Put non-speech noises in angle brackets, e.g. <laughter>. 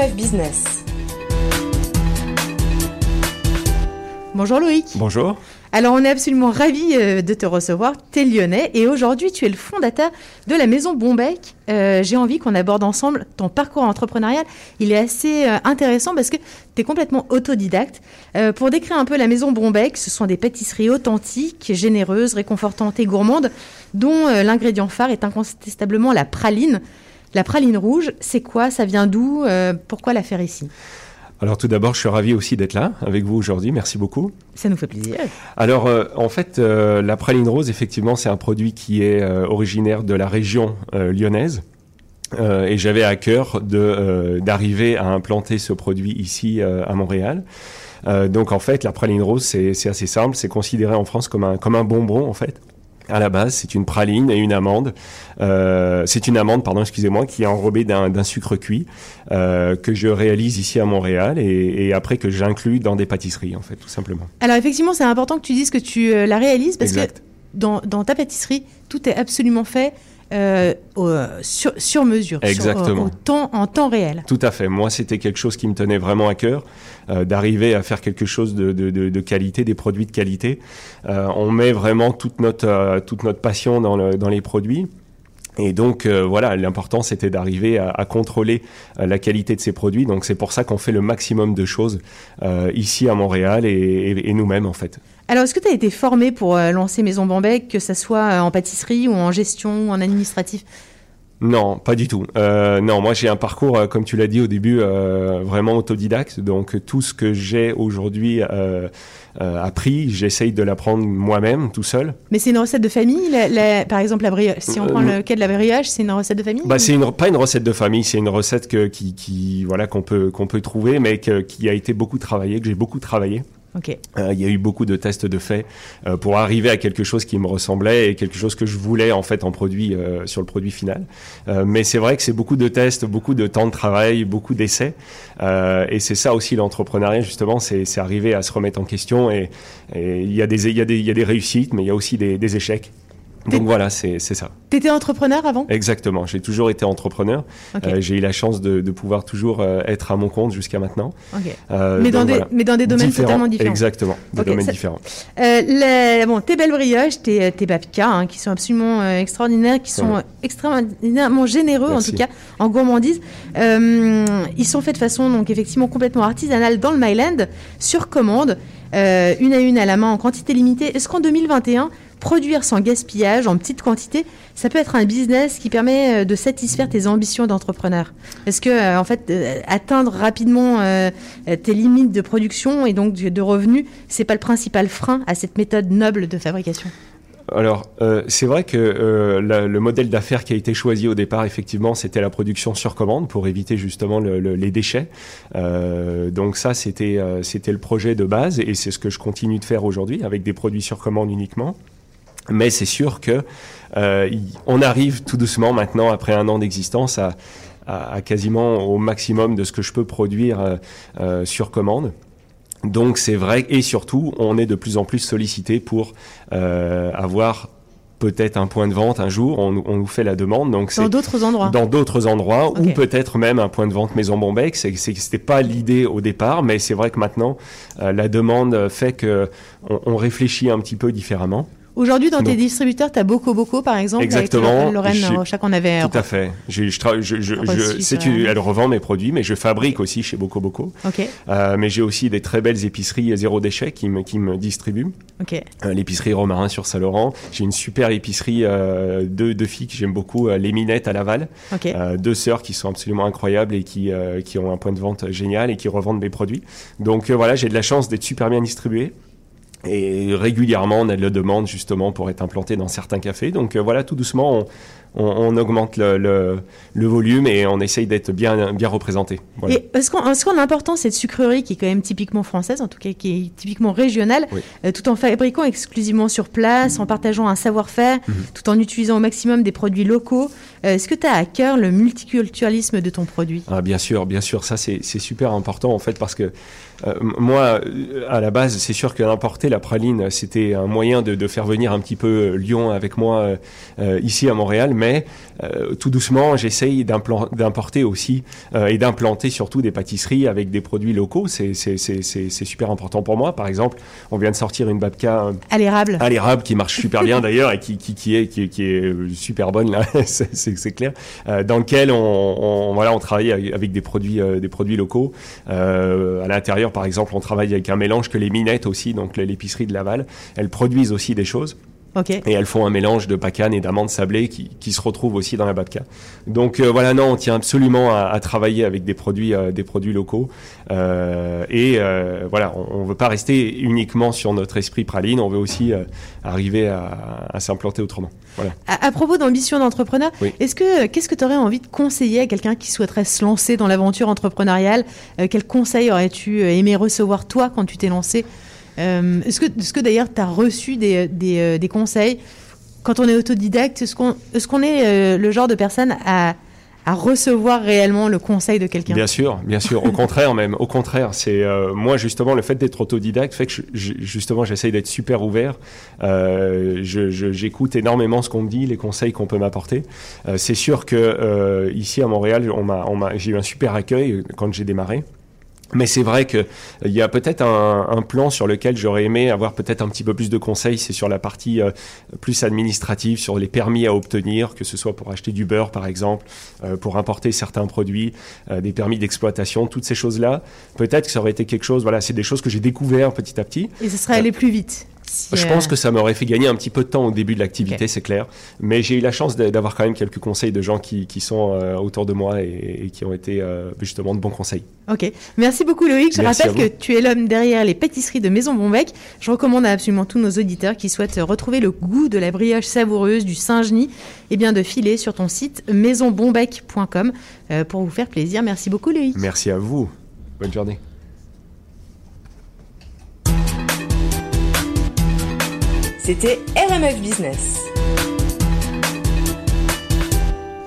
BMF Business. Bonjour Loïc. Bonjour. Alors on est absolument ravis euh, de te recevoir, tu es lyonnais et aujourd'hui tu es le fondateur de la maison Bombec. Euh, J'ai envie qu'on aborde ensemble ton parcours entrepreneurial. Il est assez euh, intéressant parce que tu es complètement autodidacte. Euh, pour décrire un peu la maison Bombec, ce sont des pâtisseries authentiques, généreuses, réconfortantes et gourmandes dont l'ingrédient phare est incontestablement la praline. La praline rouge, c'est quoi? Ça vient d'où? Euh, Pourquoi la faire ici? Alors tout d'abord, je suis ravi aussi d'être là avec vous aujourd'hui. Merci beaucoup. Ça nous fait plaisir. Alors euh, en fait, euh, la praline rose, effectivement, c'est un produit qui est originaire de la région lyonnaise. Euh, et j'avais à cœur de, euh, d'arriver à implanter ce produit ici euh, à Montréal. Donc en fait, la praline rose, c'est, c'est assez simple. C'est considéré en France comme un, comme un bonbon en fait. À la base, c'est une praline et une amande. Euh, c'est une amande, pardon, excusez-moi, qui est enrobée d'un, sucre cuit euh, que je réalise ici à Montréal et, et après que j'inclus dans des pâtisseries, en fait, tout simplement. Alors effectivement, c'est important que tu dises que tu euh, la réalises parce Exact. que dans, dans ta pâtisserie, tout est absolument fait euh, sur, sur mesure, sur- Exactement. au temps, en temps réel. Tout à fait. Moi, c'était quelque chose qui me tenait vraiment à cœur, euh, d'arriver à faire quelque chose de, de, de, de qualité, des produits de qualité. Euh, on met vraiment toute notre, toute notre passion dans, le, dans les produits. Et donc euh, voilà, l'important c'était d'arriver à, contrôler euh, la qualité de ces produits. Donc c'est pour ça qu'on fait le maximum de choses euh, ici à Montréal et, nous-mêmes en fait. Alors est-ce que tu as été formé pour lancer Maison Bambec, que ça soit en pâtisserie ou en gestion ou en administratif? Non, pas du tout. Euh, non, moi j'ai un parcours, euh, comme tu l'as dit au début, euh, vraiment autodidacte. Donc tout ce que j'ai aujourd'hui euh, euh, appris, j'essaye de l'apprendre moi-même, tout seul. Mais c'est une recette de famille la- la- Par exemple, la brioche. Si on Euh, prend le cas de la brioche, c'est une recette de famille Bah, c'est une, pas? une recette de famille, c'est une recette que, qui, qui, voilà, qu'on peut, qu'on peut trouver, mais que- qui a été beaucoup travaillée, que j'ai beaucoup travaillé. Euh, il y a eu beaucoup de tests de fait euh, pour arriver à quelque chose qui me ressemblait et quelque chose que je voulais en fait en produit euh, sur le produit final. Mais c'est vrai que c'est beaucoup de tests, beaucoup de temps de travail, beaucoup d'essais. Et c'est ça aussi l'entrepreneuriat justement, c'est arriver à se remettre en question. Et il y a des réussites, mais il y a aussi des échecs. Donc voilà, c'est ça. T'étais entrepreneur avant? Exactement. J'ai toujours été entrepreneur. Euh, j'ai eu la chance de, de pouvoir toujours euh, être à mon compte jusqu'à maintenant. Euh, Mais, dans donc des, voilà. mais dans des domaines totalement différents. Exactement, des domaines ça- différents. Les- bon, tes belles brioches, tes, tes babkas, hein, qui sont absolument extraordinaires, qui sont Ouais. extraordinairement généreux Merci. en tout cas en gourmandise. Ils sont faits de façon donc effectivement complètement artisanale dans le Myland, sur commande, une à une à la main en quantité limitée. Est-ce qu'en 2021, produire sans gaspillage, en petite quantité, ça peut être un business qui permet euh, de satisfaire tes ambitions d'entrepreneur Est-ce que euh, en fait euh, atteindre rapidement tes limites de production et donc de revenus, c'est pas le principal frein à cette méthode noble de fabrication Alors, c'est vrai que le modèle d'affaires qui a été choisi au départ, effectivement, c'était la production sur commande pour éviter justement le- le- les déchets. Donc ça, c'était le projet de base et c'est ce que je continue de faire aujourd'hui avec des produits sur commande uniquement. Mais c'est sûr que euh, on arrive tout doucement maintenant, après un an d'existence, à, à- à quasiment au maximum de ce que je peux produire euh, euh, sur commande. Donc c'est vrai, et surtout, on est de plus en plus sollicité pour euh, avoir peut-être un point de vente un jour, on, on nous fait la demande, donc dans d'autres endroits dans d'autres endroits, ou peut-être même un point de vente Maison Bombec. C'est, c'est, c'était pas l'idée au départ, mais c'est vrai que maintenant, euh, la demande fait que on, on réfléchit un petit peu différemment. Aujourd'hui, dans tes distributeurs, tu as Boko Boko, par exemple, Exactement. avec Lorraine J'ai- Rochac, on avait... Tout à fait. Je, je, je, elle revend mes produits, mais je fabrique aussi chez Boko Boko. Ok, Euh, mais j'ai aussi des très belles épiceries zéro déchet qui me, qui me distribuent. ok. Euh, l'épicerie Romarin sur Saint-Laurent. J'ai une super épicerie euh, de, de filles que j'aime beaucoup, euh, les Minettes à Laval. Ok. Euh, deux sœurs qui sont absolument incroyables et qui, euh, qui ont un point de vente génial et qui revendent mes produits. Donc euh, voilà, j'ai de la chance d'être super bien distribué. Et régulièrement, on a de la demande justement pour être implanté dans certains cafés. Donc euh, voilà, tout doucement, on, on augmente le, le, le volume et on essaye d'être bien, bien représenté. Voilà. Et est-ce qu'on a l'important cette sucrerie qui est quand même typiquement française, en tout cas qui est typiquement régionale, Oui. euh, tout en fabriquant exclusivement sur place, en partageant un savoir-faire, Mhm. tout en utilisant au maximum des produits locaux. Euh, Est-ce que tu as à cœur le multiculturalisme de ton produit? Ah, bien sûr, bien sûr, ça c'est c'est super important en fait parce que euh, moi, à la base, c'est sûr que d'importer la praline, c'était un moyen de, de faire venir un petit peu Lyon avec moi ici à Montréal, mais tout doucement, j'essaye d'importer aussi et d'implanter surtout des pâtisseries avec des produits locaux. C'est super important pour moi. Par exemple, on vient de sortir une babka à l'érable, à l'érable qui marche super bien d'ailleurs et qui, qui, qui, est, qui, qui, est super bonne là, <laughs> c'est clair. dans lequel on, voilà, on travaille avec des produits, des produits locaux. à l'intérieur, par exemple, on travaille avec un mélange que les minettes aussi, donc l'épicerie de Laval, elles produisent aussi des choses. Et elles font un mélange de bacane et d'amandes sablées qui, qui, se retrouvent aussi dans la babka. Donc euh, voilà, non, on tient absolument à, à travailler avec des produits, euh, des produits locaux. Euh, et voilà, on ne veut pas rester uniquement sur notre esprit praline, on veut aussi arriver à, à s'implanter autrement. Voilà. À, à propos d'ambition d'entrepreneur, est-ce que qu'est-ce que tu aurais envie de conseiller à quelqu'un qui souhaiterait se lancer dans l'aventure entrepreneuriale? Quel conseil aurais-tu aimé recevoir toi quand tu t'es lancé? Euh, est-ce que, est que d'ailleurs tu as reçu des, euh, des, conseils quand on est autodidacte Est-ce qu'on est, euh, le genre de personne à, à recevoir réellement le conseil de quelqu'un? Bien sûr, bien sûr. Au contraire même. Au contraire, c'est moi justement le fait d'être autodidacte fait que justement j'essaye d'être super ouvert. Euh, J'écoute énormément ce qu'on me dit, les conseils qu'on peut m'apporter. c'est sûr que ici à Montréal, j'ai eu un super accueil quand j'ai démarré. Mais c'est vrai qu'il y a peut-être un, plan sur lequel j'aurais aimé avoir peut-être un petit peu plus de conseils. C'est sur la partie euh, plus administrative, sur les permis à obtenir, que ce soit pour acheter du beurre par exemple, euh, pour importer certains produits, euh, des permis d'exploitation, toutes ces choses-là. Peut-être que ça aurait été quelque chose. Voilà, c'est des choses que j'ai découvert petit à petit. Et ce serait allé plus vite. Je pense que ça m'aurait fait gagner un petit peu de temps au début de l'activité, c'est clair. Mais j'ai eu la chance d'avoir quand même quelques conseils de gens qui, qui sont euh, autour de moi et, qui ont été euh, justement de bons conseils. Ok. Merci beaucoup Loïc. Je rappelle que tu es l'homme derrière les pâtisseries de Maison Bonbec. Je recommande à absolument tous nos auditeurs qui souhaitent retrouver le goût de la brioche savoureuse du Saint-Genis eh bien de filer sur ton site maisonbonbec.com euh, pour vous faire plaisir. Merci beaucoup Loïc. Merci à vous. Bonne journée. C'était RMF Business.